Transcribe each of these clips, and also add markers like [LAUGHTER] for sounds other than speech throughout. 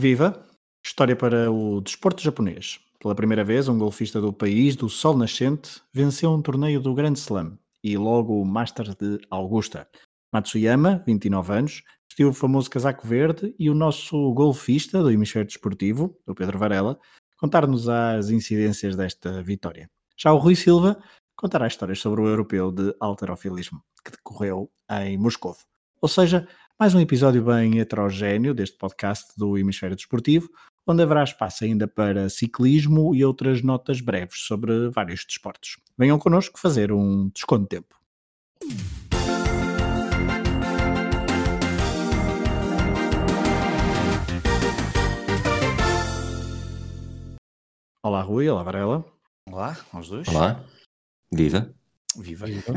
Viva! História para o desporto japonês. Pela primeira vez, um golfista do país do Sol Nascente venceu um torneio do Grand Slam e logo o Masters de Augusta. Matsuyama, 29 anos, vestiu o famoso casaco verde e o nosso golfista do hemisfério desportivo, o Pedro Varela, contar-nos as incidências desta vitória. Já o Rui Silva contará histórias sobre o europeu de alterofilismo, que decorreu em Moscou. Ou seja, mais um episódio bem heterogéneo deste podcast do Hemisfério Desportivo, onde haverá espaço ainda para ciclismo e outras notas breves sobre vários desportos. Venham connosco fazer um desconto de tempo. Olá Rui, olá Varela. Olá, aos dois. Olá, viva. Viva. Viva.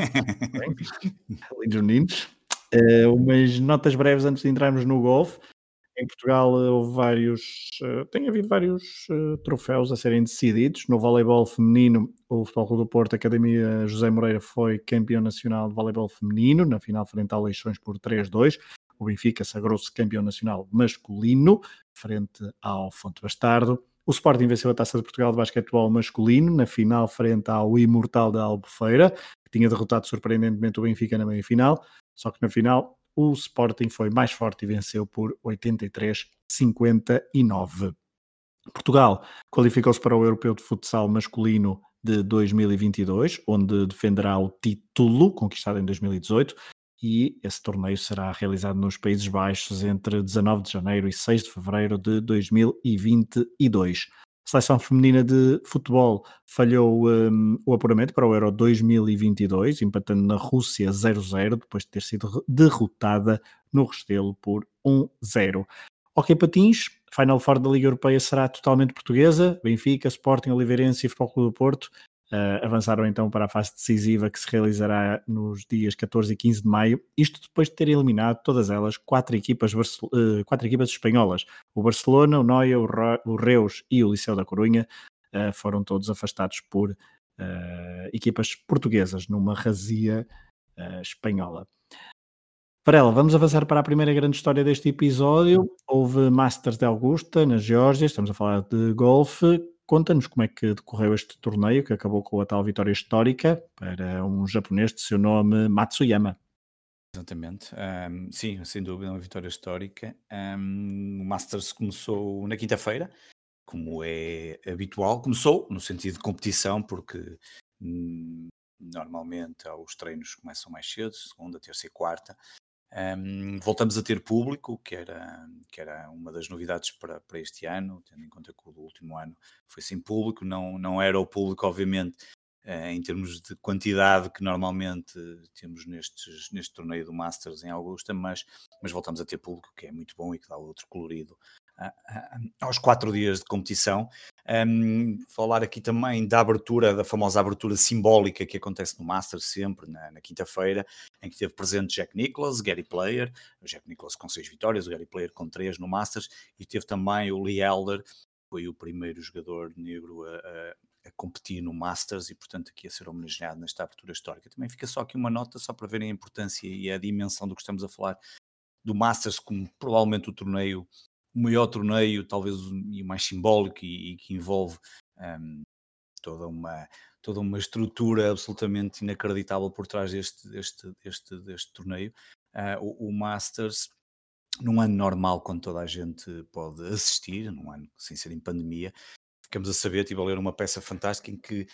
Lindos meninos. Uh, umas notas breves antes de entrarmos no golfe. Em Portugal uh, houve vários, uh, tem havido vários troféus a serem decididos. No voleibol feminino, o Futebol Clube do Porto, a Academia José Moreira foi campeão nacional de voleibol feminino, na final frente ao Leixões por 3-2. O Benfica sagrou-se campeão nacional masculino, frente ao Fonte Bastardo. O Sporting venceu a Taça de Portugal de basquetebol masculino na final frente ao Imortal da Albufeira, que tinha derrotado surpreendentemente o Benfica na meia-final. Só que na final o Sporting foi mais forte e venceu por 83-59. Portugal qualificou-se para o Europeu de Futsal masculino de 2022, onde defenderá o título conquistado em 2018 e esse torneio será realizado nos Países Baixos entre 19 de janeiro e 6 de fevereiro de 2022. Seleção feminina de futebol falhou um, o apuramento para o Euro 2022, empatando na Rússia 0-0, depois de ter sido derrotada no Restelo por 1-0. Ok, Patins, Final Four da Liga Europeia será totalmente portuguesa. Benfica, Sporting, Oliveirense e Futebol Clube do Porto Uh, avançaram então para a fase decisiva que se realizará nos dias 14 e 15 de maio, isto depois de ter eliminado todas elas quatro equipas, uh, quatro equipas espanholas. O Barcelona, o Noia, o, o Reus e o Liceu da Corunha uh, foram todos afastados por equipas portuguesas numa razia espanhola. Varela, vamos avançar para a primeira grande história deste episódio. Houve Masters de Augusta, na Geórgia, estamos a falar de golfe. Conta-nos como é que decorreu este torneio, que acabou com a tal vitória histórica para um japonês de seu nome Matsuyama. Exatamente, um, sim, sem dúvida, uma vitória histórica. Um, o Masters começou na quinta-feira, como é habitual. Começou no sentido de competição, porque hum, normalmente os treinos começam mais cedo, segunda, terça e quarta, um, voltamos a ter público, que era, que era uma das novidades para, para este ano, tendo em conta que o último ano foi sem público, não, não era o público, obviamente, uh, em termos de quantidade que normalmente temos nestes, neste torneio do Masters em Augusta, mas, mas voltamos a ter público, que é muito bom e que dá outro colorido aos quatro dias de competição. Um, falar aqui também da abertura, da famosa abertura simbólica que acontece no Masters sempre, na, na quinta-feira, em que teve presente Jack Nicklaus, Gary Player, o Jack Nicklaus com seis vitórias, o Gary Player com três no Masters, e teve também o Lee Elder, foi o primeiro jogador negro a, a, a, competir no Masters e, portanto, aqui a ser homenageado nesta abertura histórica. Também fica só aqui uma nota, só para verem a importância e a dimensão do que estamos a falar do Masters como provavelmente o torneio o maior torneio, talvez o mais simbólico e, e que envolve um, toda, uma, toda uma estrutura absolutamente inacreditável por trás deste, deste, deste, deste torneio. Uh, o, o, Masters, num ano normal, quando toda a gente pode assistir, num ano sem ser em pandemia, ficamos a saber, estive a ler uma peça fantástica em que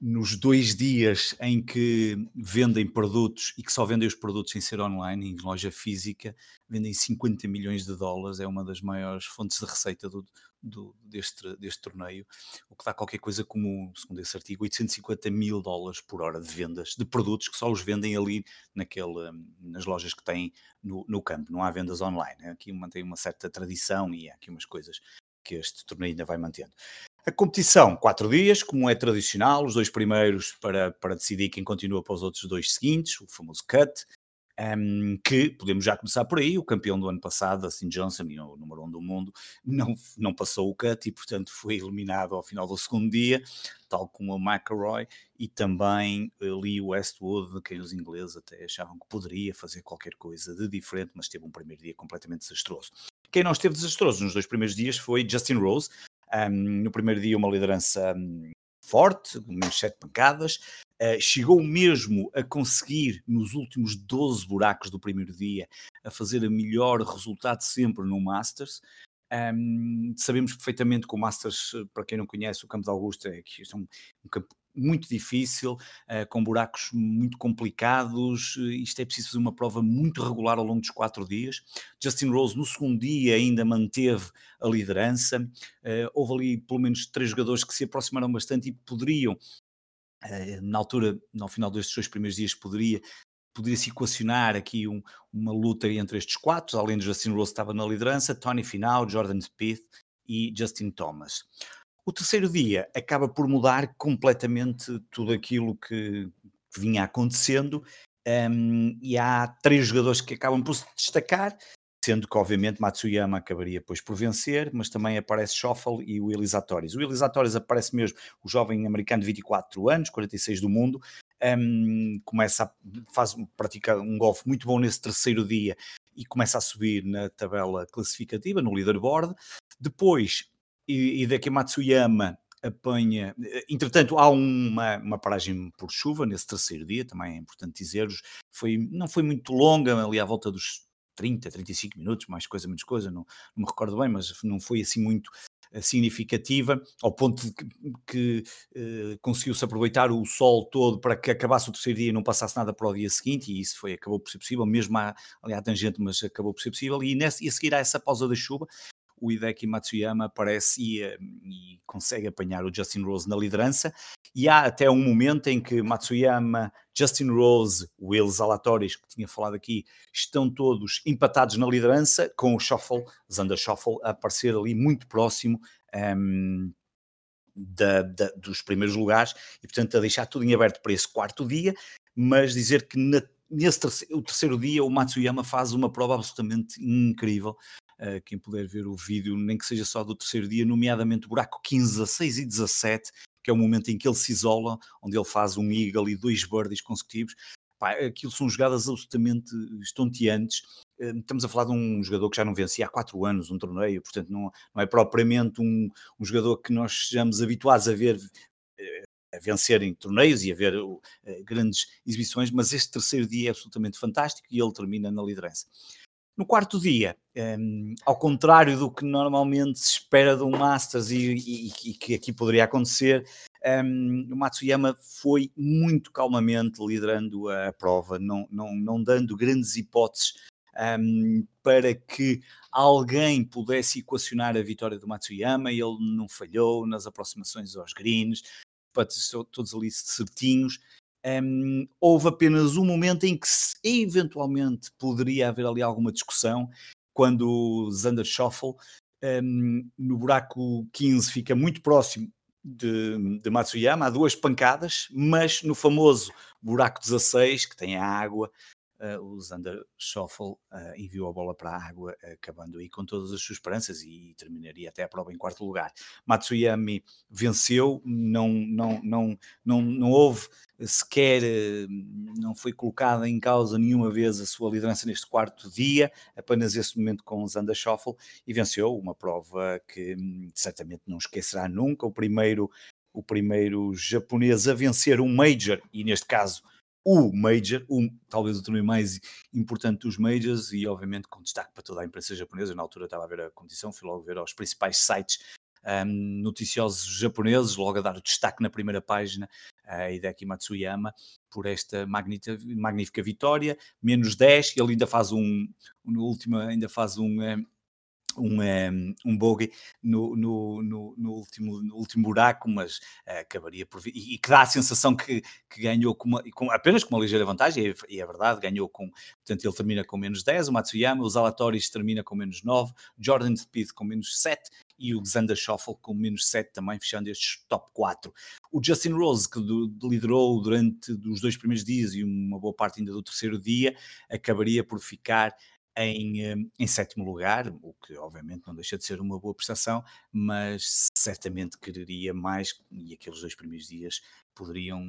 nos dois dias em que vendem produtos e que só vendem os produtos sem ser online, em loja física, vendem 50 milhões de dólares, é uma das maiores fontes de receita do, do, deste, deste torneio, o que dá qualquer coisa como, segundo esse artigo, 850 mil dólares por hora de vendas de produtos que só os vendem ali naquele, nas lojas que têm no, no campo, não há vendas online. Aqui mantém uma certa tradição e há aqui umas coisas que este torneio ainda vai mantendo. A competição, quatro dias, como é tradicional, os dois primeiros para, para decidir quem continua para os outros dois seguintes, o famoso cut, um, que podemos já começar por aí. O campeão do ano passado, Dustin Johnson, o número um do mundo, não, não passou o cut e, portanto, foi eliminado ao final do segundo dia, tal como o McElroy e também Lee Westwood, de quem os ingleses até achavam que poderia fazer qualquer coisa de diferente, mas teve um primeiro dia completamente desastroso. Quem não esteve desastroso nos dois primeiros dias foi Justin Rose. Um, no primeiro dia, uma liderança um, forte, menos sete pancadas. Uh, chegou mesmo a conseguir, nos últimos 12 buracos do primeiro dia, a fazer o melhor resultado sempre no Masters. Um, sabemos perfeitamente que o Masters, para quem não conhece, o Campo de Augusta é, que é um, um campo muito difícil, uh, com buracos muito complicados. Isto é preciso fazer uma prova muito regular ao longo dos quatro dias. Justin Rose, no segundo dia, ainda manteve a liderança. Uh, houve ali pelo menos três jogadores que se aproximaram bastante e poderiam. Na altura, no final destes dois primeiros dias, poderia poderia-se equacionar aqui um, uma luta entre estes quatro, além de Justin Rose estava na liderança, Tony Finau, Jordan Spieth e Justin Thomas. O terceiro dia acaba por mudar completamente tudo aquilo que vinha acontecendo um, e há três jogadores que acabam por se destacar, sendo que obviamente Matsuyama acabaria depois por vencer, mas também aparece Schoffel e o Elisatoris. O Elisatoris aparece mesmo, o jovem americano de 24 anos, 46 do mundo, um, começa a faz, praticar um golfe muito bom nesse terceiro dia e começa a subir na tabela classificativa, no leaderboard. Depois, Hideki Matsuyama apanha. Entretanto, há uma, uma paragem por chuva nesse terceiro dia, também é importante dizer-vos. Foi, não foi muito longa, ali à volta dos 30, 35 minutos, mais coisa, menos coisa, não, não me recordo bem, mas não foi assim muito significativa, ao ponto de que, que uh, conseguiu-se aproveitar o sol todo para que acabasse o terceiro dia e não passasse nada para o dia seguinte, e isso foi, acabou por ser possível, mesmo à, ali à tangente, mas acabou por ser possível, e, nesse, e a seguir a essa pausa da chuva, o Hideki Matsuyama aparece e, eh, e, consegue apanhar o Justin Rose na liderança. E há até um momento em que Matsuyama, Justin Rose, Will Zalatoris, que tinha falado aqui, estão todos empatados na liderança, com o Shuffle, Zander Shuffle, a aparecer ali muito próximo. Um, ehm, da, da, dos primeiros lugares e portanto a deixar tudo em aberto para esse quarto dia, mas dizer que na, nesse terceiro, o terceiro dia o Matsuyama faz uma prova absolutamente incrível, uh, quem puder ver o vídeo, nem que seja só do terceiro dia, nomeadamente o buraco 15, 16 e 17, que é o momento em que ele se isola, onde ele faz um eagle e dois birdies consecutivos. Pá, aquilo são jogadas absolutamente estonteantes. Eh, estamos a falar de um jogador que já não vencia há quatro anos um torneio, portanto, não, não é propriamente um, um jogador que nós sejamos habituados a ver eh, a vencer em torneios e a ver grandes exibições, mas este terceiro dia é absolutamente fantástico e ele termina na liderança. No quarto dia, um, ehm, ao contrário do que normalmente se espera um Masters e, e, e que aqui poderia acontecer, um, ehm, o Matsuyama foi muito calmamente liderando a prova, não, não, não dando grandes hipóteses um, ehm, para que alguém pudesse equacionar a vitória do Matsuyama. Ele não falhou nas aproximações aos greens, todos ali certinhos. Um, houve apenas um momento em que eventualmente poderia haver ali alguma discussão, quando Zander Schoffel um, no buraco 15 fica muito próximo de, de, Matsuyama, há duas pancadas, mas no famoso buraco 16, que tem a água, uh, o Zander Schoffel uh, enviou a bola para a água, acabando aí com todas as suas esperanças e terminaria até a prova em quarto lugar. Matsuyami venceu, não, não, não, não, não houve sequer, eh, não foi colocada em causa nenhuma vez a sua liderança neste quarto dia, apenas esse momento com o Zander Schoffel e venceu uma prova que hum, certamente não esquecerá nunca, o primeiro o primeiro japonês a vencer um Major, e neste caso o Major, um, talvez o torneio mais importante dos Majors, e obviamente com destaque para toda a imprensa japonesa. Na altura estava a ver a competição, fui logo ver aos principais sites um, noticiosos japoneses, logo a dar o destaque na primeira página a Hideki Matsuyama por esta magnífica, magnífica vitória, menos 10, ele ainda faz um, no último, ainda faz um, um, um, um bogey no, no, no, no, último, no último buraco, mas uh, acabaria por vir, e, e, que dá a sensação que, que ganhou com, uma, com, apenas com uma ligeira vantagem, e, e, é verdade, ganhou com, portanto ele termina com menos 10, o Matsuyama, o Zalatoris termina com menos 9, Jordan Speed com menos 7 e o Xander Schoffel com menos 7 também, fechando estes top 4. O Justin Rose, que do, liderou durante os dois primeiros dias e uma boa parte ainda do terceiro dia, acabaria por ficar em, eh, em, sétimo lugar, o que obviamente não deixa de ser uma boa prestação, mas certamente quereria mais, e aqueles dois primeiros dias poderiam.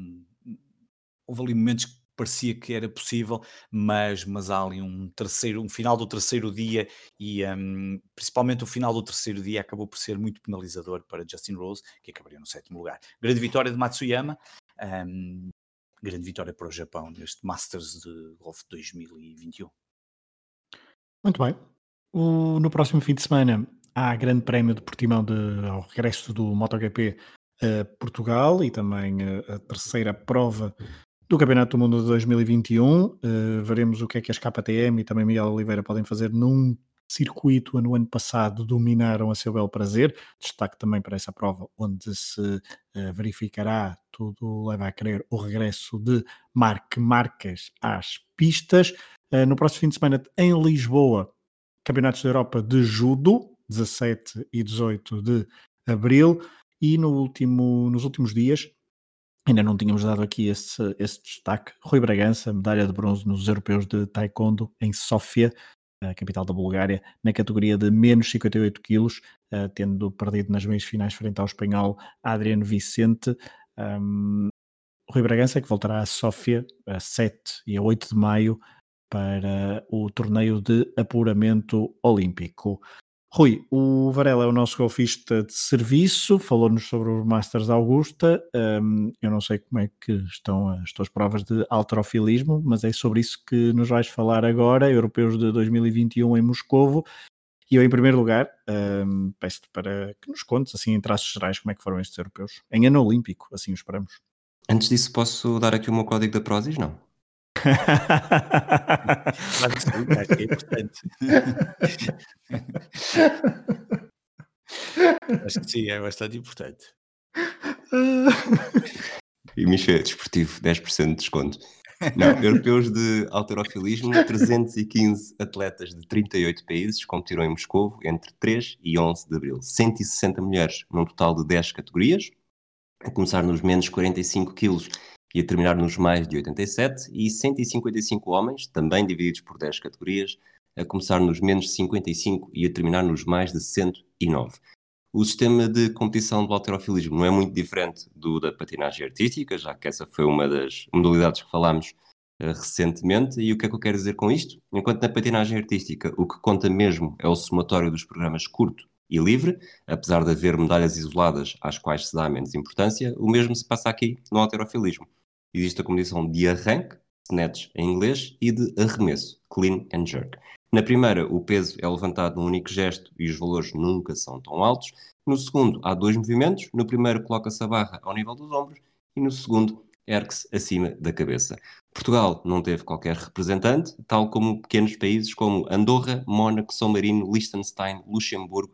Houve ali momentos parecia que era possível, mas, mas há ali um terceiro, um final do terceiro dia e um, principalmente o final do terceiro dia acabou por ser muito penalizador para Justin Rose, que acabaria no sétimo lugar. Grande vitória de Matsuyama, um, grande vitória para o Japão neste Masters de Golf 2021. Muito bem. O, no próximo fim de semana há grande prémio de Portimão de, ao regresso do MotoGP a Portugal e também a, a terceira prova do Campeonato do Mundo de 2021. Uh, eh, veremos o que é que as KTM e também Miguel Oliveira podem fazer num circuito no ano passado dominaram a seu belo prazer. Destaque também para essa prova onde se uh, verificará, tudo leva a crer, o regresso de Marc Marques às pistas. Uh, no próximo fim de semana em Lisboa, Campeonatos da Europa de Judo, 17 e 18 de abril. E no último, nos últimos dias, ainda não tínhamos dado aqui esse, esse destaque, Rui Bragança, medalha de bronze nos Europeus de Taekwondo em Sófia, a capital da Bulgária, na categoria de menos 58 quilos, uh, tendo perdido nas meias finais frente ao espanhol Adriano Vicente. Um, Rui Bragança, que voltará a Sófia a 7 e a 8 de maio para o torneio de apuramento olímpico. Rui, o Varela é o nosso golfista de serviço, falou-nos sobre os Masters Augusta. Um, eu não sei como é que estão as tuas provas de alterofilismo, mas é sobre isso que nos vais falar agora, Europeus de 2021 em Moscovo. E eu, em primeiro lugar, um, peço-te para que nos contes, assim, em traços gerais, como é que foram estes europeus. Em ano olímpico, assim o esperamos. Antes disso, posso dar aqui o meu código da Prozis, não? Acho que é importante. acho que sim, é bastante importante. Hemisfério desportivo, 10% de desconto. Não, europeus de alterofilismo, 315 atletas de 38 países competiram em Moscou entre 3 e 11 de abril. 160 mulheres, num total de 10 categorias, a começar nos menos 45 quilos e a terminar nos mais de 87, e 155 homens, também divididos por 10 categorias, a começar nos menos 55 e a terminar nos mais de 109. O sistema de competição do alterofilismo não é muito diferente do da patinagem artística, já que essa foi uma das modalidades que falámos uh, recentemente. E o que é que eu quero dizer com isto? Enquanto na patinagem artística o que conta mesmo é o somatório dos programas curto e livre, apesar de haver medalhas isoladas às quais se dá menos importância, o mesmo se passa aqui no alterofilismo existe a combinação de arranque, snatch em inglês, e de arremesso, clean and jerk. Na primeira, o peso é levantado num único gesto e os valores nunca são tão altos. No segundo, há dois movimentos. No primeiro, coloca-se a barra ao nível dos ombros e no segundo, ergue-se acima da cabeça. Portugal não teve qualquer representante, tal como pequenos países como Andorra, Mónaco, São Marino, Liechtenstein, Luxemburgo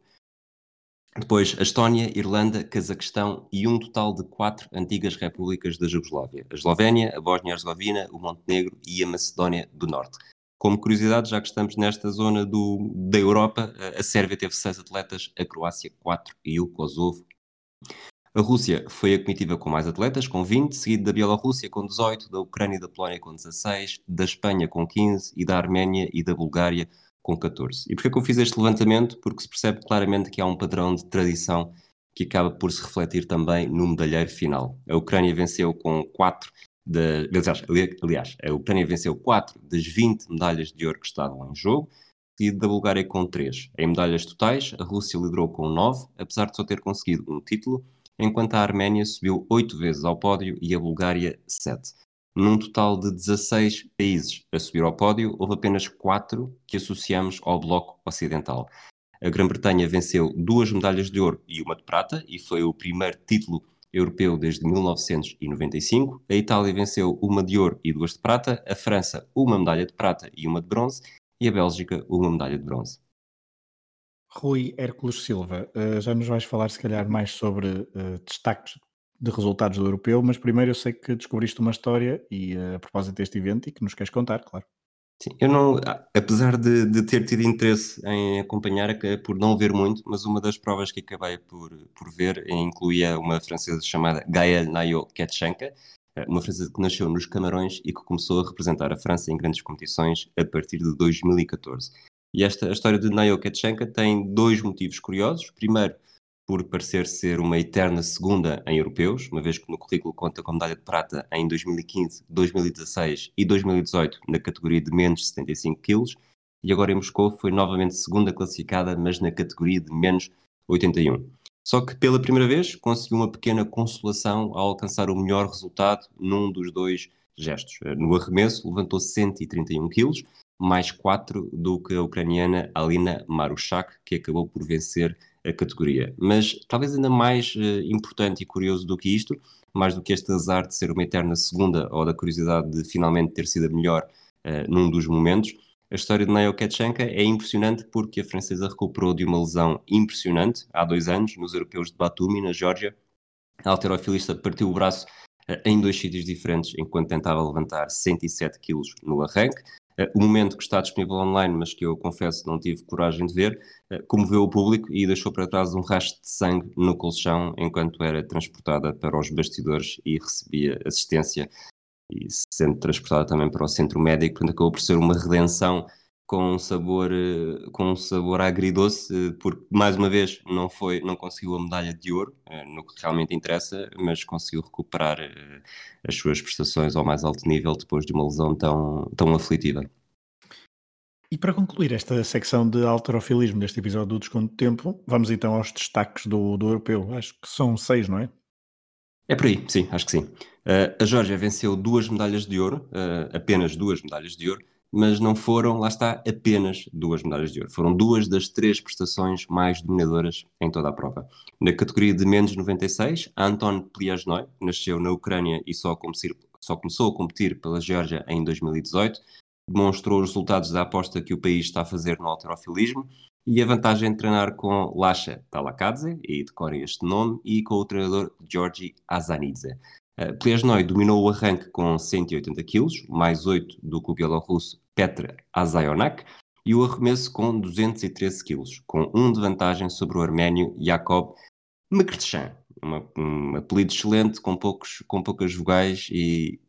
depois, a Estónia, Irlanda, Cazaquistão e um total de quatro antigas repúblicas da Jugoslávia: a Eslovénia, a Bósnia-Herzegovina, o Montenegro e a Macedónia do Norte. Como curiosidade, já que estamos nesta zona do, da Europa, a Sérvia teve seis atletas, a Croácia quatro e o Kosovo. A Rússia foi a comitiva com mais atletas, com 20, seguido da Bielorrússia com 18, da Ucrânia e da Polónia com 16, da Espanha com 15 e da Arménia e da Bulgária com 14. E porquê que eu fiz este levantamento? Porque se percebe claramente que há um padrão de tradição que acaba por se refletir também no medalheiro final. A Ucrânia venceu com 4 de, aliás, a Ucrânia venceu 4 das 20 medalhas de ouro que estavam em jogo, e da Bulgária com 3. Em medalhas totais, a Rússia liderou com 9, apesar de só ter conseguido um título, enquanto a Arménia subiu 8 vezes ao pódio e a Bulgária 7. Num total de 16 países a subir ao pódio, houve apenas 4 que associamos ao Bloco Ocidental. A Grã-Bretanha venceu duas medalhas de ouro e uma de prata, e foi o primeiro título europeu desde 1995. A Itália venceu uma de ouro e duas de prata, a França uma medalha de prata e uma de bronze, e a Bélgica uma medalha de bronze. Rui Hércules Silva, uh, já nos vais falar se calhar mais sobre uh, destaques de resultados do europeu, mas primeiro eu sei que descobriste uma história e uh, a propósito deste evento e que nos queres contar, claro. Sim, eu não, apesar de, de ter tido interesse em acompanhar, por não ver muito, mas uma das provas que acabei por, por ver incluía uma francesa chamada Gaëlle Nayo Ketchenka, eh, uma francesa que nasceu nos Camarões e que começou a representar a França em grandes competições a partir de 2014. E esta a história de Nayo Ketchenka tem dois motivos curiosos. Primeiro, por parecer ser uma eterna segunda em europeus, uma vez que no currículo conta com medalha de prata em 2015, 2016 e 2018 na categoria de menos de 75 kg, e agora em Moscou foi novamente segunda classificada, mas na categoria de menos 81. Só que pela primeira vez conseguiu uma pequena consolação ao alcançar o melhor resultado num dos dois gestos. No arremesso levantou 131 kg, mais 4 do que a ucraniana Alina Marushak, que acabou por vencer categoria. Mas talvez ainda mais uh, importante e curioso do que isto, mais do que este azar de ser uma eterna segunda ou da curiosidade de finalmente ter sido a melhor uh, num dos momentos, a história de Nayo Ketchenka é impressionante porque a francesa recuperou de uma lesão impressionante há dois anos, nos europeus de Batumi, na Geórgia. A alterofilista partiu o braço em dois sítios diferentes enquanto tentava levantar 107 quilos no arranque. Eh, o momento que está disponível online, mas que eu confesso não tive coragem de ver, eh, comoveu o público e deixou para trás um rastro de sangue no colchão enquanto era transportada para os bastidores e recebia assistência e sendo transportada também para o centro médico, portanto acabou por ser uma redenção com um sabor eh, com um sabor agridoce porque mais uma vez não foi não conseguiu a medalha de ouro no que realmente interessa mas conseguiu recuperar as suas prestações ao mais alto nível depois de uma lesão tão, tão aflitiva. E para concluir esta secção de alterofilismo deste episódio do Desconto de Tempo, vamos então aos destaques do, do europeu. Acho que são seis, não é? É por aí, sim, acho que sim. Uh, a Geórgia venceu duas medalhas de ouro, uh, apenas duas medalhas de ouro, mas não foram, lá está, apenas duas medalhas de ouro. Foram duas das três prestações mais dominadoras em toda a prova. Na categoria de menos 96, Anton Pliasnoy nasceu na Ucrânia e só, só começou a competir pela Geórgia em 2018. Demonstrou os resultados da aposta que o país está a fazer no alterofilismo e a vantagem de treinar com Lasha Talakadze, e decorem este nome, e com o treinador Georgi Azanidze. Uh, Pliasnoy dominou o arranque com 180 kg, mais 8 do que o bielorrusso Petr Azayonak, e o arremesso com 213 kg, com um de vantagem sobre o arménio Jakob Mekrtchan. um apelido excelente, com, poucos, com poucas vogais e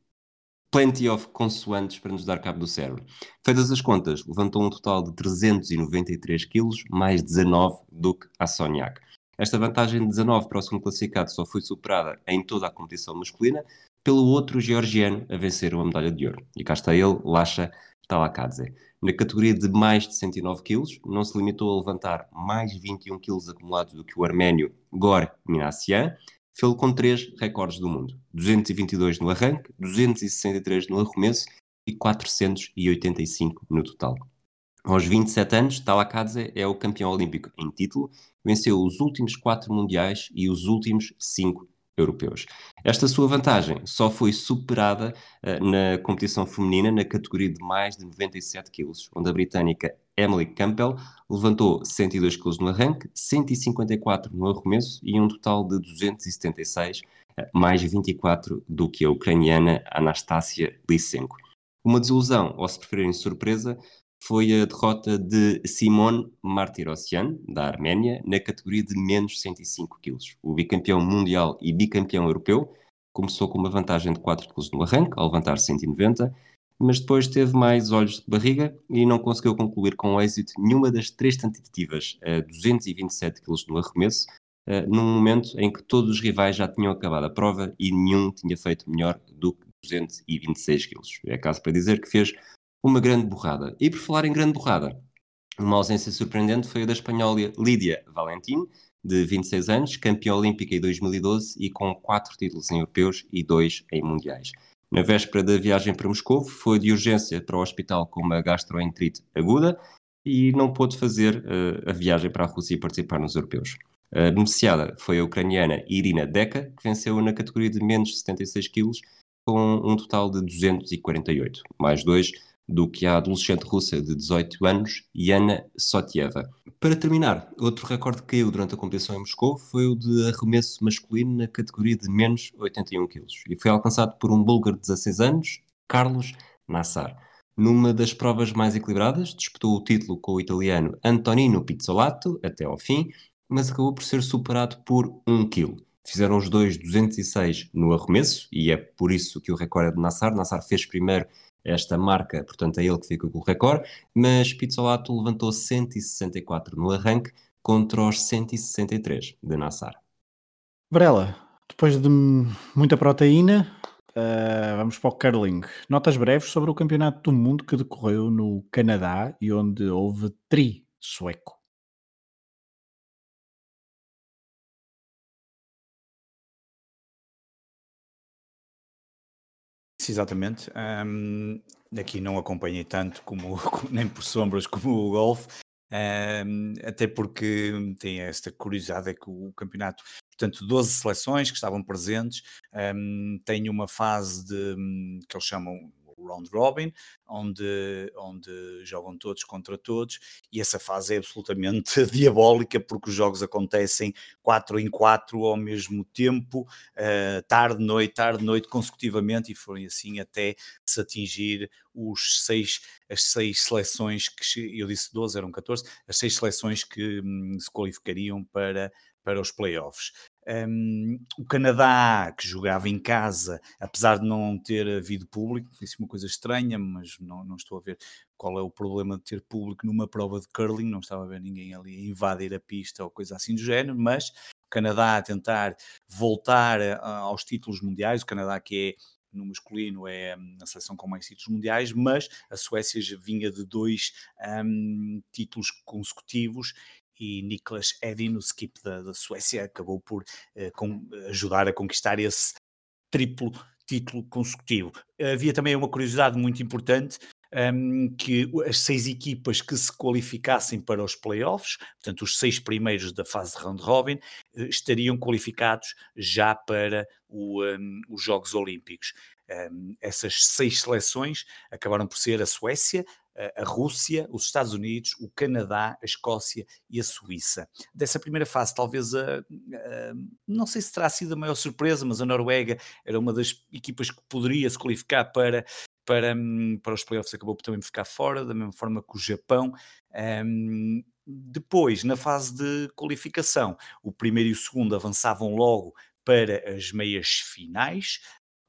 plenty of consoantes para nos dar cabo do cérebro. Feitas as contas, levantou um total de 393 kg, mais 19 do que a Soniac. Esta vantagem de 19 para o segundo classificado só foi superada em toda a competição masculina pelo outro georgiano a vencer uma medalha de ouro. E cá está ele, Lasha Talakadze. Na categoria de mais de 109 kg, não se limitou a levantar mais 21 kg acumulados do que o arménio Gor Minassian, fez com três recordes do mundo: 222 no arranque, 263 no arremesso e 485 no total. Aos 27 anos, Talakadze é o campeão olímpico em título, venceu os últimos quatro mundiais e os últimos cinco europeus. Esta sua vantagem só foi superada uh, na competição feminina na categoria de mais de 97 kg, onde a britânica Emily Campbell levantou 102 kg no arranque, 154 no arremesso e um total de 276, uh, mais 24 do que a ucraniana Anastasia Lysenko. Uma desilusão, ou se preferirem surpresa, foi a derrota de Simon Martirosyan, da Arménia, na categoria de menos 105 kg. O bicampeão mundial e bicampeão europeu começou com uma vantagem de 4 kg no arranque, ao levantar 190, mas depois teve mais olhos de barriga e não conseguiu concluir com êxito nenhuma das três tentativas a 227 kg no arremesso, num momento em que todos os rivais já tinham acabado a prova e nenhum tinha feito melhor do que 226 kg. É caso para dizer que fez uma grande borrada. E por falar em grande borrada, uma ausência surpreendente foi a da espanhola Lídia Valentim, de 26 anos, campeã olímpica em 2012 e com quatro títulos em europeus e dois em mundiais. Na véspera da viagem para Moscou, foi de urgência para o hospital com uma gastroenterite aguda e não pôde fazer uh, a viagem para a Rússia e participar nos europeus. A beneficiada foi a ucraniana Irina Deka, que venceu na categoria de menos de 76 quilos, com um total de 248, mais dois do que a adolescente russa de 18 anos, Yana Sotieva. Para terminar, outro recorde que caiu durante a competição em Moscou foi o de arremesso masculino na categoria de menos 81 kg e foi alcançado por um búlgaro de 16 anos, Carlos Nassar. Numa das provas mais equilibradas, disputou o título com o italiano Antonino Pizzolato até ao fim, mas acabou por ser superado por 1 kg. Fizeram os dois 206 no arremesso, e é por isso que o recorde é de Nassar. Nassar fez primeiro esta marca, portanto é ele que fica com o recorde, mas Pizzolato levantou 164 no arranque, contra os 163 de Nassar. Varela, depois de muita proteína, uh, vamos para o curling. Notas breves sobre o campeonato do mundo que decorreu no Canadá e onde houve tri sueco. Exatamente. Um, aqui não acompanhei tanto [LAUGHS] como, nem por sombras como o golfe, um, até porque tem esta curiosidade, é que o campeonato, portanto, 12 seleções que estavam presentes, um, tem uma fase de, que eles chamam round robin, onde, onde jogam todos contra todos, e essa fase é absolutamente [LAUGHS] diabólica porque os jogos acontecem 4 em 4 ao mesmo tempo, uh, tarde, noite, tarde, noite, consecutivamente, e foram assim até se atingir os seis, as seis seleções que eu disse 12, eram 14, as seis seleções que hum, se qualificariam para, para os playoffs. Um, o Canadá, que jogava em casa, apesar de não ter havido público, foi uma coisa estranha, mas não, não estou a ver qual é o problema de ter público numa prova de curling, não estava a ver ninguém ali invadir a pista ou coisa assim do género, mas o Canadá a tentar voltar a, aos títulos mundiais, o Canadá que é no masculino é hum, a seleção com mais títulos mundiais, mas a Suécia já vinha de dois um, títulos consecutivos e Niklas Edin, o skip da, da Suécia, acabou por uh, com, ajudar a conquistar esse triplo título consecutivo. Havia também uma curiosidade muito importante, um, que as seis equipas que se qualificassem para os playoffs, portanto os seis primeiros da fase de round robin, eh, estariam qualificados já para o, um, os Jogos Olímpicos. Um, essas seis seleções acabaram por ser a Suécia, a Rússia, os Estados Unidos, o Canadá, a Escócia e a Suíça. Dessa primeira fase, talvez a, a, não sei se terá sido a maior surpresa, mas a Noruega era uma das equipas que poderia se qualificar para, para, para os playoffs, acabou por também ficar fora, da mesma forma que o Japão. Um, depois, na fase de qualificação, o primeiro e o segundo avançavam logo para as meias finais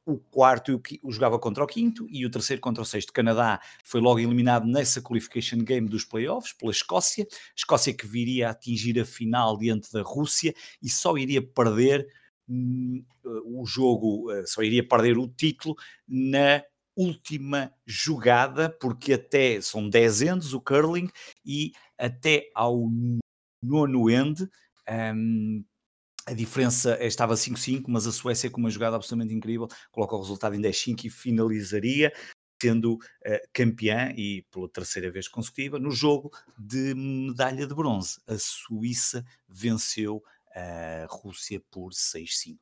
o quarto o jogava contra o quinto e o terceiro contra o sexto. O Canadá foi logo eliminado nessa qualification game dos playoffs pela Escócia. Escócia que viria a atingir a final diante da Rússia e só iria perder hum, o jogo, uh, só iria perder o título na última jogada, porque até são 10 endos o curling e até ao nono end um, a diferença estava 5-5, mas a Suécia, com uma jogada absolutamente incrível, coloca o resultado em 10-5 e finalizaria sendo uh, campeã e pela terceira vez consecutiva no jogo de medalha de bronze. A Suíça venceu a Rússia por 6-5.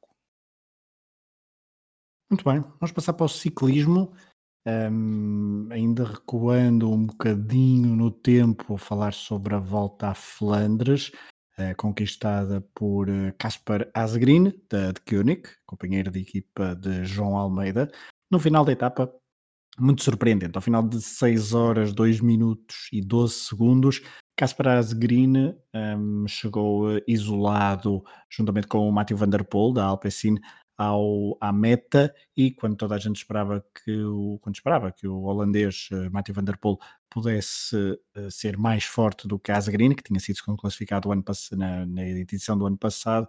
Muito bem, vamos passar para o ciclismo. Um, ainda recuando um bocadinho no tempo, falar sobre a volta a Flandres. Eh, conquistada por eh, Asgreen, da de Koenig, companheiro de equipa de João Almeida. No final da etapa, muito surpreendente, ao final de 6 horas, 2 minutos e 12 segundos, Caspar Asgreen um, ehm, chegou eh, isolado juntamente com o Matthew Van Der Poel da Alpecin ao, à meta e quando toda a gente esperava que o, quando esperava que o holandês uh, Matthew Van Der Poel pudesse uh, ser mais forte do que Asgreen, que tinha sido classificado ano na, na edição do ano passado,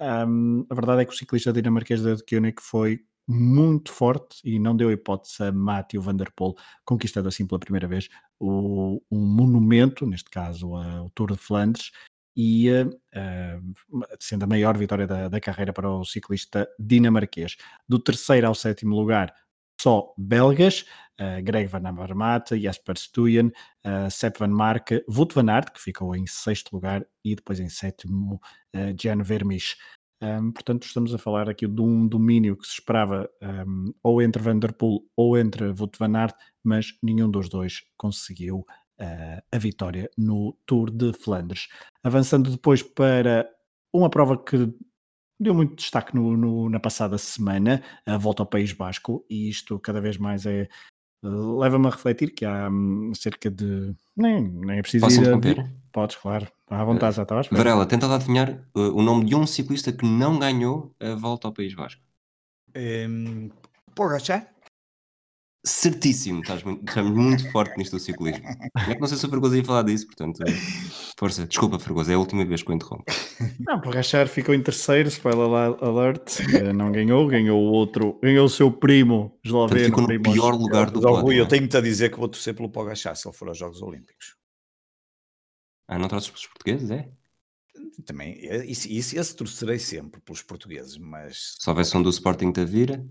um, a verdade é que o ciclista dinamarquês da Koenig foi muito forte e não deu hipótese a Matthew Van Der Poel, conquistando assim pela primeira vez o, um monumento, neste caso uh, o Tour de Flandres, e uh, sendo a maior vitória da, da, carreira para o ciclista dinamarquês. Do terceiro ao sétimo lugar, só belgas, uh, Greg Van Avermaet, Jasper Stuyven, uh, Sepp Van Marke, Wout van Aert, que ficou em sexto lugar, e depois em sétimo, uh, Jan Vermees. Um, portanto, estamos a falar aqui de um domínio que se esperava um, ou entre Van Der Poel ou entre Wout van Aert, mas nenhum dos dois conseguiu uh, a vitória no Tour de Flandres. Avançando depois para uma prova que deu muito destaque no, no, na passada semana, a volta ao País Basco, e isto cada vez mais é leva-me a refletir que há hum, cerca de. Nem, nem é preciso Posso ir interromper? Podes, claro. À vontade, já estava Varela, tenta lá adivinhar uh, o nome de um ciclista que não ganhou a volta ao País Basco. Um, Pogacar? Certíssimo, estás muito, estás muito forte nisto do ciclismo. Como é que não sei se o Fragoso ia falar disso, portanto, força, desculpa Fragoso, é a última vez que eu interrompo. Não, por Rachar ficou em terceiro, spoiler alert, eh, não ganhou, ganhou o outro, ganhou o seu primo esloveno. ficou no pior lugar do pódio. Eu tenho-te a dizer que vou torcer pelo Pogachar se ele for aos Jogos Olímpicos. Ah, não trouxes os portugueses, é? Também, isso, isso, esse torcerei sempre pelos portugueses, mas... Se houvesse um do Sporting da Vira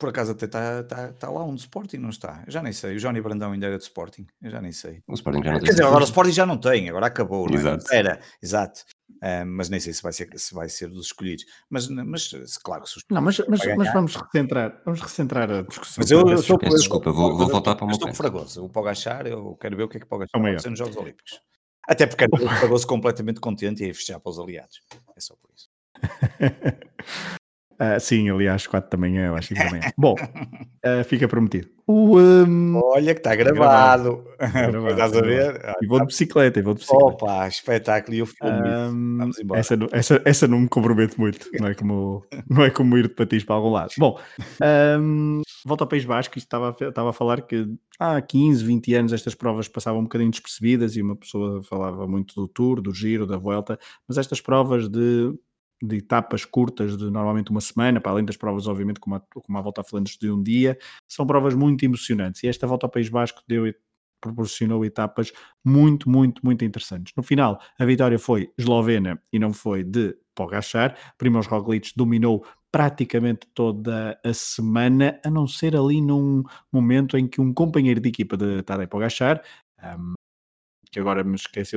por acaso até está tá, tá lá um do Sporting, não está? Eu já nem sei. O Johnny Brandão ainda era de Sporting. Eu já nem sei. O Sporting já não tem. Quer dizer, agora o Sporting já não tem, agora acabou. Não é? Exato. Era, exato. Uh, mas nem sei se vai ser, se vai ser dos escolhidos. Mas, mas claro que se Não, mas, mas, mas, vamos recentrar, vamos recentrar a discussão. Mas eu, eu estou Desculpa, vou, vou voltar para o meu Estou fragoso. O Pogachar, eu quero ver o que é que o Pogachar vai ser nos Jogos Olímpicos. Até porque o [LAUGHS] Fragoso completamente contente e ia fechar para os aliados. É só por isso. [LAUGHS] Uh, sim, aliás, 4 da manhã, eu acho que também. [LAUGHS] Bom, uh, fica prometido. O, um... Olha que está gravado. gravado. [LAUGHS] Estás a ver? E vou de bicicleta, e vou de bicicleta. Opa, espetáculo e o filme. Um, Vamos embora. Essa, essa, essa não me comprometo muito, não é como, [LAUGHS] não é como ir de patins para algum lado. Bom, um, volta ao País Basco, estava, estava a falar que há 15, 20 anos estas provas passavam um bocadinho despercebidas e uma pessoa falava muito do Tour, do Giro, da Volta, mas estas provas de de etapas curtas de normalmente uma semana, para além das provas, obviamente, como a, como a volta a Flandres de um dia, são provas muito emocionantes. E esta volta ao País Basco deu proporcionou etapas muito, muito, muito interessantes. No final, a vitória foi eslovena e não foi de Pogachar. Primoz Roglic dominou praticamente toda a semana, a não ser ali num momento em que um companheiro de equipa de Tadej Pogachar, um, que agora me esqueci,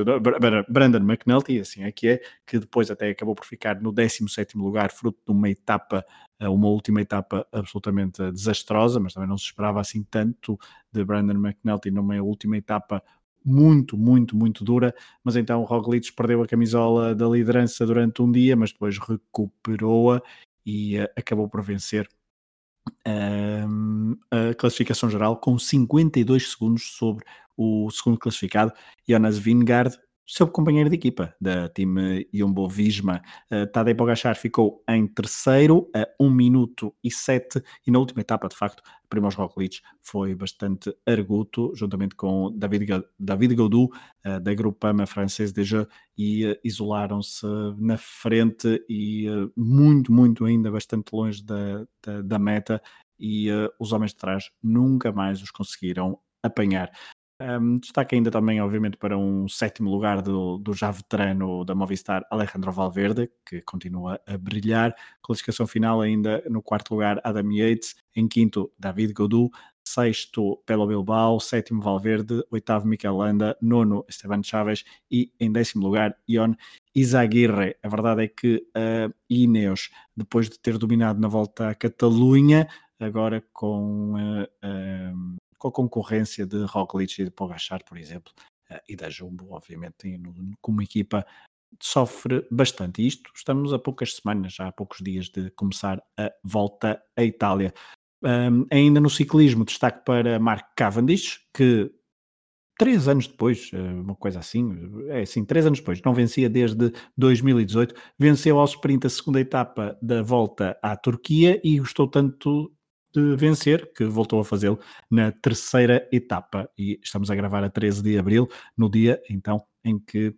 Brandon McNulty, assim é que é, que depois até acabou por ficar no 17 lugar, fruto de uma etapa, eh, uma última etapa absolutamente desastrosa, mas também não se esperava assim tanto de Brandon McNulty numa última etapa muito, muito, muito dura, mas então o Roglic perdeu a camisola da liderança durante um dia, mas depois recuperou-a e uh, acabou por vencer a classificação geral com 52 segundos sobre o segundo classificado, Jonas Vingard, seu companheiro de equipa da time Jumbo Visma. Uh, Tadej ficou em terceiro a 1 minuto e 7 e na última etapa, de facto, Primoz Roglic foi bastante arguto, juntamente com David, David Gaudu, uh, da Grupama francês déjà, e uh, isolaram-se na frente e uh, muito, muito ainda bastante longe da, da, da meta e os homens de trás nunca mais os conseguiram apanhar. Um, destaque ainda também, obviamente, para um sétimo lugar do, do já veterano da Movistar, Alejandro Valverde, que continua a brilhar. Classificação final ainda no quarto lugar, Adam Yates. Em quinto, David Godou. Sexto, Pelo Bilbao. Sétimo, Valverde. Oitavo, Mikel Landa. Nono, Esteban Chaves. E em décimo lugar, Ion Izaguirre. A verdade é que a Ineos, depois de ter dominado na volta à Catalunha, agora com uh, uh, com a concorrência de Roglic e de Pogachar, por exemplo, eh, e da Jumbo, obviamente, como equipa sofre bastante. Isto estamos a poucas semanas, já há poucos dias de começar a volta à Itália. Um, ainda no ciclismo, destaque para Mark Cavendish, que três anos depois, eh, uma coisa assim, é assim, três anos depois, não vencia desde 2018, venceu ao sprint a segunda etapa da volta à Turquia e gostou tanto de vencer, que voltou a fazê-lo na terceira etapa. E estamos a gravar a 13 de abril, no dia então em que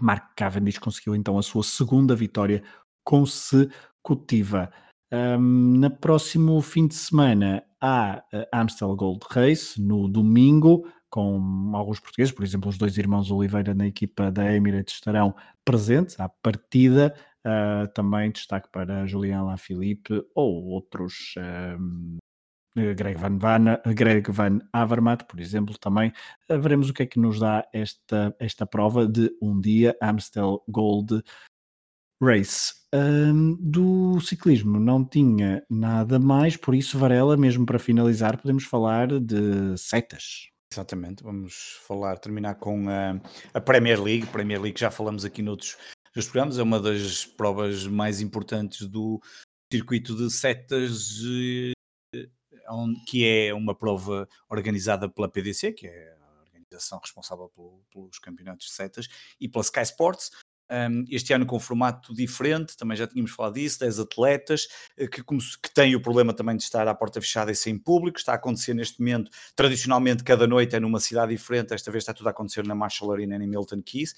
Mark Cavendish conseguiu então a sua segunda vitória consecutiva. Um, na próximo fim de semana há a Amstel Gold Race, no domingo, com alguns portugueses, por exemplo, os dois irmãos Oliveira na equipa da Emirates estarão presentes à partida. Uh, também destaque para Julian Lafilippe ou outros, um, Greg Van, Van, Greg Van Avermaet, por exemplo, também. Uh, veremos o que é que nos dá esta, esta prova de um dia Amstel Gold Race. Do ciclismo não tinha nada mais, por isso, Varela, mesmo para finalizar, podemos falar de setas. Exatamente, vamos falar, terminar com a, a Premier League. Premier League já falamos aqui noutros dos programas, é uma das provas mais importantes do circuito de setas, que é uma prova organizada pela PDC, que é a organização responsável pelos campeonatos de setas, e pela Sky Sports. Este ano com um formato diferente, também já tínhamos falado disso, 10 atletas, eh, que, que têm o problema também de estar à porta fechada e sem público, está a acontecer neste momento, tradicionalmente cada noite é numa cidade diferente, esta vez está tudo a acontecer na Marshall Arena em Milton Keys,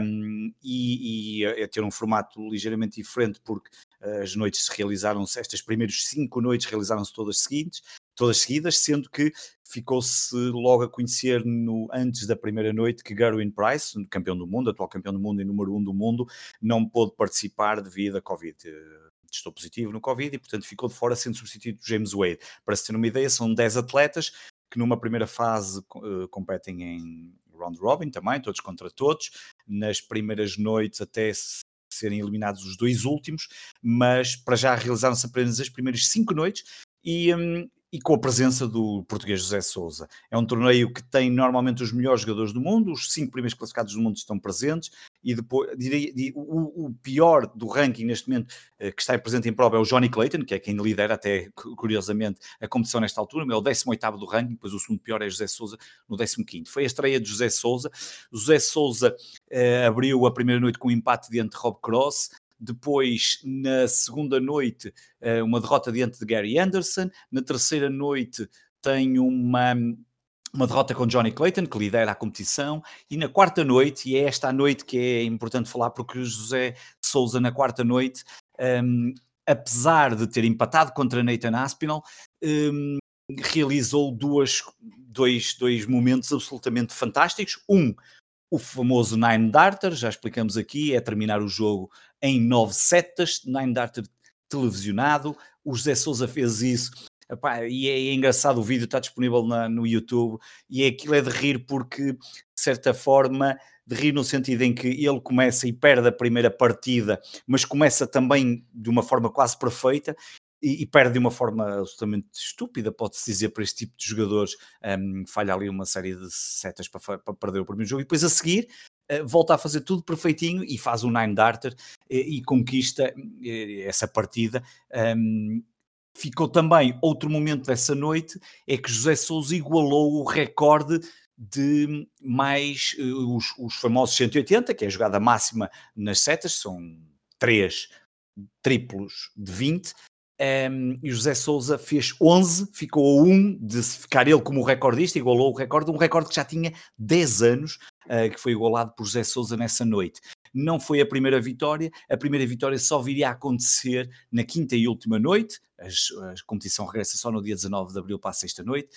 um, e, e é ter um formato ligeiramente diferente porque uh, as noites se realizaram, estas primeiras cinco noites realizaram-se todas seguintes, todas seguidas, sendo que ficou-se logo a conhecer no, antes da primeira noite que Gerwin Price, campeão do mundo, atual campeão do mundo e número um do mundo, não pôde participar devido à Covid. Estou positivo no Covid e, portanto, ficou de fora sendo substituído James Wade. Para se ter uma ideia, são 10 atletas que numa primeira fase uh, competem em round robin também, todos contra todos. Nas primeiras noites até serem eliminados os dois últimos, mas para já realizaram-se apenas as primeiras cinco noites e, um, e com a presença do português José Souza. É um torneio que tem normalmente os melhores jogadores do mundo, os cinco primeiros classificados do mundo estão presentes, e depois diria, o, o, pior do ranking neste momento eh, que está presente em prova é o Johnny Clayton, que é quem lidera até curiosamente a competição nesta altura, é o 18 do ranking, depois o segundo pior é José Souza no 15 Foi a estreia de José Souza. José Souza eh, abriu a primeira noite com um empate diante de Rob Cross, depois, na segunda noite, eh, uma derrota diante de Gary Anderson. Na terceira noite, tem uma, uma derrota com Johnny Clayton, que lidera a competição. E na quarta noite, e é esta a noite que é importante falar, porque José Souza, na quarta noite, um, ehm, apesar de ter empatado contra Nathan Aspinall, um, ehm, realizou duas, dois, dois momentos absolutamente fantásticos. Um, o famoso Nine Darter, já explicamos aqui, é terminar o jogo em nove setas, Nine Darter televisionado. O José Souza fez isso. Epá, e é, é, engraçado, o vídeo está disponível na, no YouTube e aquilo é de rir porque, de certa forma, de rir no sentido em que ele começa e perde a primeira partida, mas começa também de uma forma quase perfeita e, e perde de uma forma absolutamente estúpida, pode-se dizer, para este tipo. Um, e Uh, volta a fazer tudo perfeitinho e faz o Nine Darter e, e conquista uh, essa partida. Um, ficou também outro momento dessa noite é que José Souza igualou o recorde de mais os, os, famosos 180, que é a jogada máxima nas setas, são três triplos de 20, um, e José Souza fez 11, ficou a 1 de ficar ele como recordista, igualou o recorde, um recorde que já tinha 10 anos, que foi igualado por José Souza nessa noite. Não foi a primeira vitória, a primeira vitória só viria a acontecer na quinta e última noite, a, competição regressa só no dia 19 de abril para a sexta noite,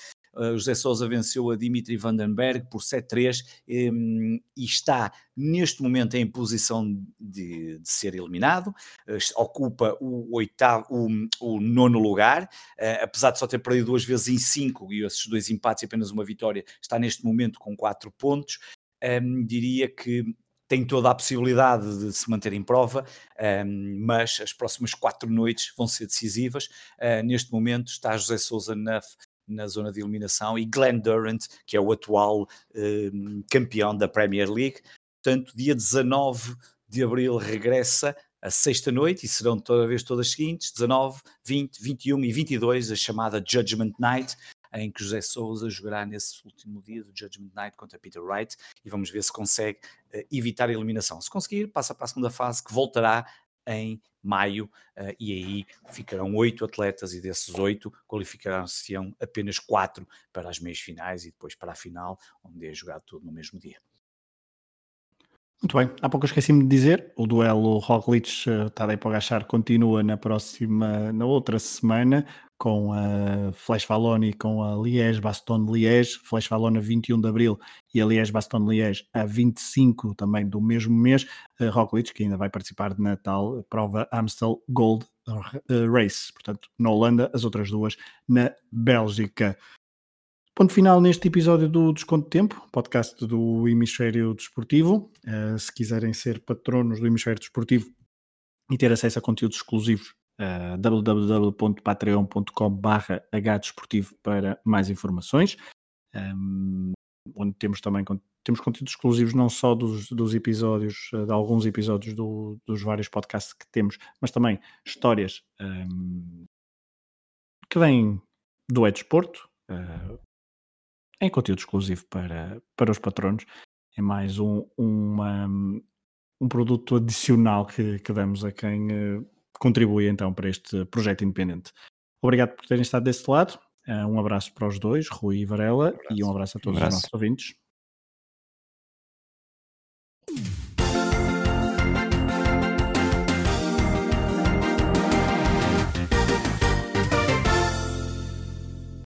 José Sousa venceu a Dimitri Vandenberg por 7-3 um, e está neste momento em posição de, de ser eliminado, uh, ocupa o, oitavo, o, o nono lugar, apesar de só ter perdido duas vezes em cinco e esses dois empates e apenas uma vitória, está neste momento com quatro pontos. Um, diria que tem toda a possibilidade de se manter em prova, um, mas as próximas quatro noites vão ser decisivas. Uh, neste momento está José Souza na, na zona de eliminação, e Glenn Durant, que é o atual um, campeão da Premier League. Portanto, dia 19 de abril regressa a sexta noite e serão toda vez todas seguintes, 19, 20, 21 e 22, a chamada Judgment Night, em que José Souza jogará nesse último dia do Judgment Night contra Peter Wright e vamos ver se consegue uh, evitar a eliminação. Se conseguir, passa para a segunda fase que voltará em maio, uh, e aí ficarão oito atletas e desses oito qualificarão-se apenas quatro para as meias finais e depois para a final, onde é jogado tudo no mesmo dia. Muito bem, há pouco esqueci-me de dizer, o duelo Roglic uh, Tadej Pogacar continua na próxima, na outra semana, com a Flash Valone e com a Liège Baston Liège, Flash Valone a 21 de Abril e a Liège Baston Liège a 25 também do mesmo mês, uh, Roglic que ainda vai participar de Natal, prova Amstel Gold uh, Race, portanto na Holanda, as outras duas na Bélgica. Ponto final neste episódio do Desconto de Tempo, podcast do Hemisfério Desportivo. Uh, se quiserem ser patronos do Hemisfério Desportivo e ter acesso a conteúdos exclusivos, uh, www.patreon.com hdesportivo para mais informações. Um, onde temos também temos conteúdos exclusivos não só dos, dos episódios, uh, de alguns episódios do, dos vários podcasts que temos, mas também histórias um, que vêm do Edesporto, uh, em conteúdo exclusivo para, para os patronos. É mais um, uma, um produto adicional que, que damos a quem uh, contribui então para este projeto independente. Obrigado por terem estado desse lado. Uh, um abraço para os dois, Rui e Varela, um e um abraço a todos um abraço. os nossos ouvintes.